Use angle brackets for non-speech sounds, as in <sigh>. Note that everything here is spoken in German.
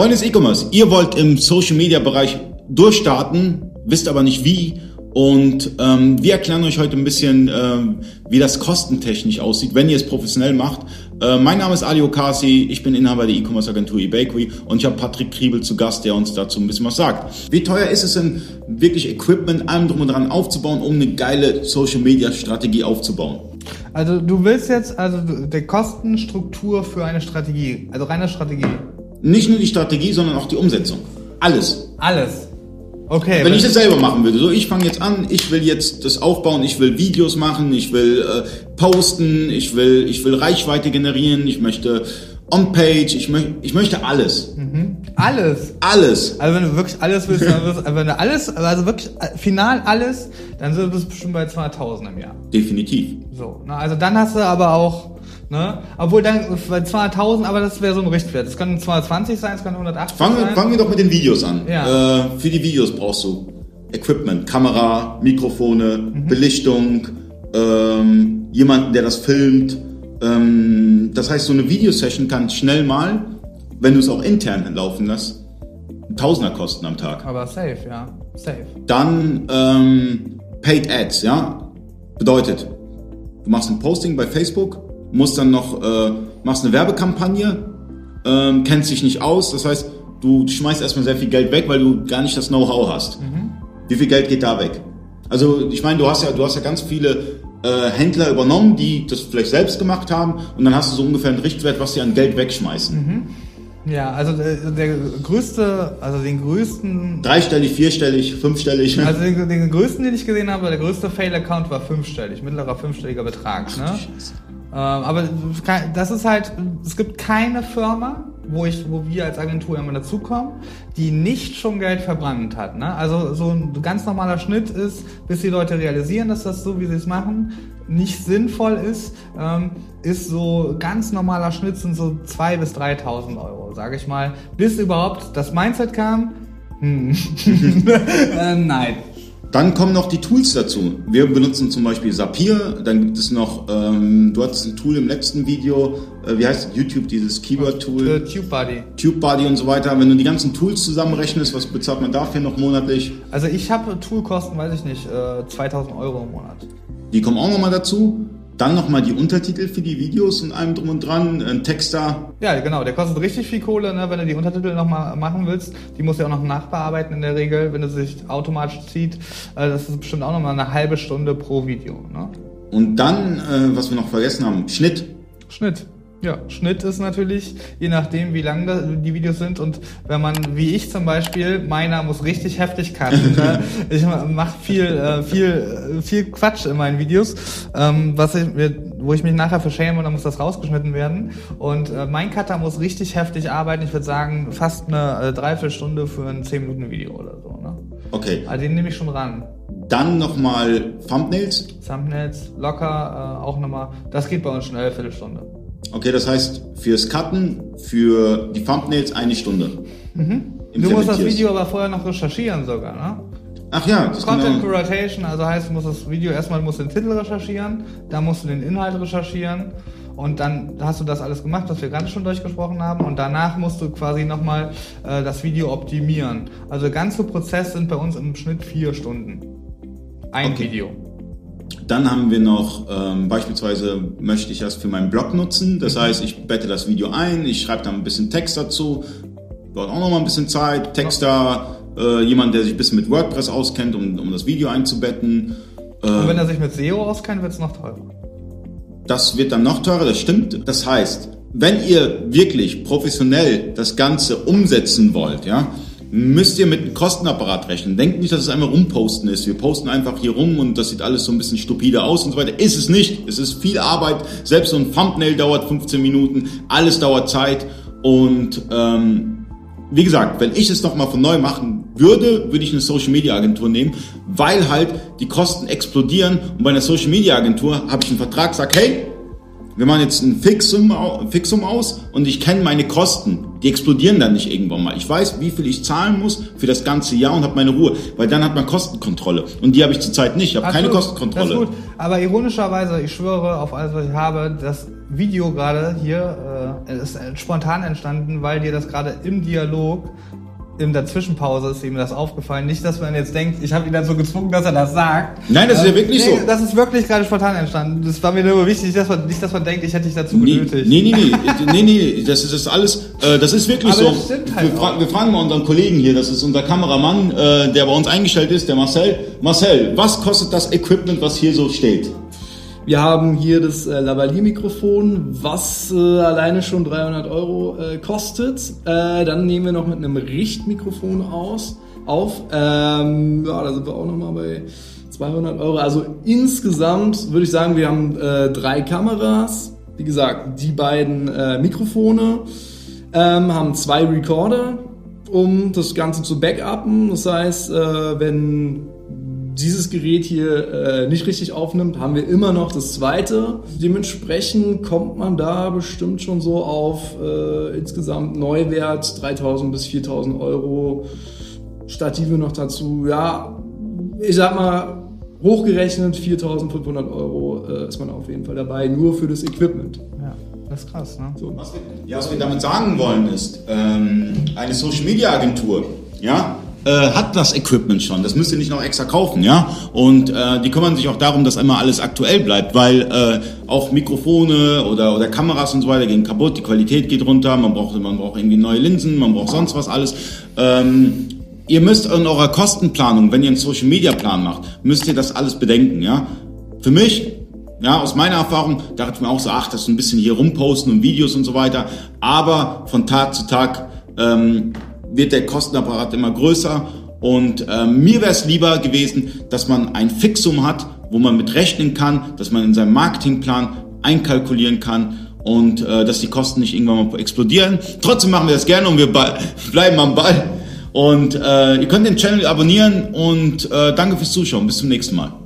Freunde des E-Commerce, ihr wollt im Social Media Bereich durchstarten, wisst aber nicht wie. Und ähm, wir erklären euch heute ein bisschen, ähm, wie das kostentechnisch aussieht, wenn ihr es professionell macht. Äh, mein Name ist Ali Okasi, ich bin Inhaber der E-Commerce-Agentur eBakery und ich habe Patrick Kriebel zu Gast, der uns dazu ein bisschen was sagt. Wie teuer ist es denn, wirklich Equipment, allem drum und dran aufzubauen, um eine geile Social-Media-Strategie aufzubauen? Also du willst jetzt also die Kostenstruktur für eine Strategie, also reine Strategie. Nicht nur die Strategie, sondern auch die Umsetzung. Alles. Alles. Okay. Wenn ich das selber machen würde, so ich fange jetzt an, ich will jetzt das aufbauen, ich will Videos machen, ich will äh, posten, ich will, ich will Reichweite generieren, ich möchte On-Page, ich, möchte ich möchte alles. Mhm. Alles. Alles. Also wenn du wirklich alles willst, dann wirst, wenn du alles, also wirklich äh, final alles, dann sind du bestimmt bei 200.000 im Jahr. Definitiv. So, ne, also dann hast du aber auch Ne? Obwohl dann bei 200.000, aber das wäre so ein Richtwert. Es können 220 sein, es können 180 fangen sein. Wir, fangen wir doch mit den Videos an. Ja. Äh, für die Videos brauchst du Equipment, Kamera, Mikrofone, mhm. Belichtung, ähm, jemanden, der das filmt. Ähm, das heißt, so eine Videosession kann schnell mal, wenn du es auch intern laufen lässt, Tausender kosten am Tag. Aber safe, ja. Safe. Dann ähm, Paid Ads, ja. Bedeutet, du machst ein Posting bei Facebook, musst dann noch, äh, machst eine Werbekampagne, ähm, kennst dich nicht aus, das heißt, du schmeißt erstmal sehr viel Geld weg, weil du gar nicht das Know-how hast. Mhm. Wie viel Geld geht da weg? Also ich meine, du hast ja, du hast ja ganz viele äh, Händler übernommen, die das vielleicht selbst gemacht haben und dann hast du so ungefähr einen Richtwert, was sie an Geld wegschmeißen. Mhm. Ja, also der, der, größte, also den größten. Dreistellig, vierstellig, fünfstellig. <laughs> Also den, den größten, den ich gesehen habe, der größte Fail-Account war fünfstellig, mittlerer fünfstelliger Betrag. Ach, ne? Ähm, aber das ist halt, es gibt keine Firma, wo ich, wo wir als Agentur immer dazukommen, die nicht schon Geld verbrannt hat. Ne? Also so ein ganz normaler Schnitt ist, bis die Leute realisieren, dass das so, wie sie es machen, nicht sinnvoll ist, ähm, ist so ganz normaler Schnitt sind so 2.000 bis 3.000 Euro, sage ich mal, bis überhaupt das Mindset kam. Hm. <laughs> äh, nein, dann kommen noch die Tools dazu. Wir benutzen zum Beispiel Zapier, dann gibt es noch, ähm, du hattest ein Tool im letzten Video, äh, wie heißt YouTube, dieses Keyword-Tool? TubeBuddy. TubeBuddy und so weiter. Wenn du die ganzen Tools zusammenrechnest, was bezahlt man dafür noch monatlich? Also ich habe Toolkosten, weiß ich nicht, äh, 2000 Euro im Monat. Die kommen auch nochmal dazu. Dann nochmal die Untertitel für die Videos und allem drum und dran, ein Texter. Ja, genau, der kostet richtig viel Kohle, ne? wenn du die Untertitel nochmal machen willst. Die musst du ja auch noch nachbearbeiten in der Regel, wenn es sich automatisch zieht. Äh, das ist bestimmt auch nochmal eine halbe Stunde pro Video. Ne? Und dann, äh, was wir noch vergessen haben, Schnitt. Schnitt. Ja, Schnitt ist natürlich, je nachdem, wie lang die Videos sind und wenn man, wie ich zum Beispiel, meiner muss richtig heftig cutten. <laughs> ne? Ich mache viel, äh, viel, viel Quatsch in meinen Videos, ähm, was ich, wo ich mich nachher verschäme und dann muss das rausgeschnitten werden. Und äh, mein Cutter muss richtig heftig arbeiten. Ich würde sagen, fast eine äh, Dreiviertelstunde für ein 10 Minuten Video oder so. Ne? Okay. Also den nehme ich schon ran. Dann nochmal Thumbnails. Thumbnails, locker, äh, auch nochmal. Das geht bei uns schnell, eine Viertelstunde. Okay, das heißt fürs Cutten, für die Thumbnails eine Stunde. Mhm. Du musst das Video aber vorher noch recherchieren sogar, ne? Ach ja, das Content Curation, also heißt, du musst das Video erstmal musst den Titel recherchieren, dann musst du den Inhalt recherchieren und dann hast du das alles gemacht, was wir gerade schon durchgesprochen haben und danach musst du quasi nochmal äh, das Video optimieren. Also der ganze Prozess sind bei uns im Schnitt vier Stunden. Ein okay. Video. Dann haben wir noch ähm, beispielsweise möchte ich das für meinen Blog nutzen. Das mhm. heißt, ich bette das Video ein, ich schreibe dann ein bisschen Text dazu, dauert auch noch mal ein bisschen Zeit. Texter, äh, jemand, der sich ein bisschen mit WordPress auskennt, um, um das Video einzubetten. Äh, Und wenn er sich mit SEO auskennt, wird es noch teurer. Das wird dann noch teurer, das stimmt. Das heißt, wenn ihr wirklich professionell das Ganze umsetzen wollt, ja, müsst ihr mit einem Kostenapparat rechnen. Denkt nicht, dass es einmal rumposten ist. Wir posten einfach hier rum und das sieht alles so ein bisschen stupide aus und so weiter. Ist es nicht. Es ist viel Arbeit. Selbst so ein Thumbnail dauert 15 Minuten. Alles dauert Zeit. Und ähm, wie gesagt, wenn ich es nochmal von neu machen würde, würde ich eine Social Media Agentur nehmen, weil halt die Kosten explodieren. Und bei einer Social Media Agentur habe ich einen Vertrag, sag, hey, wir machen jetzt ein Fixum, Fixum aus und ich kenne meine Kosten. Die explodieren dann nicht irgendwann mal. Ich weiß, wie viel ich zahlen muss für das ganze Jahr und habe meine Ruhe, weil dann hat man Kostenkontrolle und die habe ich zurzeit nicht. Ich habe keine Kostenkontrolle. Das ist gut. Aber ironischerweise, ich schwöre auf alles, was ich habe, das Video gerade hier äh, ist spontan entstanden, weil dir das gerade im Dialog in der Zwischenpause ist ihm das aufgefallen. Nicht, dass man jetzt denkt, ich habe ihn dazu gezwungen, dass er das sagt. Nein, das ist ja wirklich nee, so. Das ist wirklich gerade spontan entstanden. Das war mir nur wichtig, dass man, nicht, dass man denkt, ich hätte dich dazu nee, genötigt. Nee, nee, <laughs> nee, nee, nee, das ist das alles, äh, das ist wirklich Aber so. Das stimmt halt wir, fra wir, fragen mal unseren Kollegen hier, das ist unser Kameramann, äh, der bei uns eingestellt ist, der Marcel. Marcel, was kostet das Equipment, was hier so steht? Wir haben hier das äh, Lavalier-Mikrofon, was äh, alleine schon 300 Euro äh, kostet. Äh, dann nehmen wir noch mit einem Richtmikrofon aus, auf. Ähm, ja, da sind wir auch nochmal bei 200 Euro. Also insgesamt würde ich sagen, wir haben äh, drei Kameras. Wie gesagt, die beiden äh, Mikrofone. Ähm, haben zwei Recorder, um das Ganze zu backuppen. Das heißt, äh, wenn dieses Gerät hier äh, nicht richtig aufnimmt, haben wir immer noch das zweite. Dementsprechend kommt man da bestimmt schon so auf äh, insgesamt Neuwert 3000 bis 4000 Euro. Stative noch dazu. Ja, ich sag mal, hochgerechnet 4500 Euro äh, ist man auf jeden Fall dabei, nur für das Equipment. Ja. Das ist krass, ne? So. Was wir, ja, was wir damit sagen wollen ist, ähm, eine Social Media Agentur, ja, äh, hat das Equipment schon. Das müsst ihr nicht noch extra kaufen, ja. Und äh, die kümmern sich auch darum, dass immer alles aktuell bleibt, weil äh, auch Mikrofone oder oder Kameras und so weiter gehen kaputt, die Qualität geht runter, man braucht man braucht irgendwie neue Linsen, man braucht sonst was alles. Ähm, ihr müsst in eurer Kostenplanung, wenn ihr einen Social Media Plan macht, müsst ihr das alles bedenken, ja. Für mich ja, aus meiner Erfahrung dachte ich mir auch so, ach, das ist ein bisschen hier rumposten und Videos und so weiter. Aber von Tag zu Tag ähm, wird der Kostenapparat immer größer und äh, mir wäre es lieber gewesen, dass man ein Fixum hat, wo man mit rechnen kann, dass man in seinem Marketingplan einkalkulieren kann und äh, dass die Kosten nicht irgendwann mal explodieren. Trotzdem machen wir das gerne und wir <laughs> bleiben am Ball. Und äh, ihr könnt den Channel abonnieren und äh, danke fürs Zuschauen. Bis zum nächsten Mal.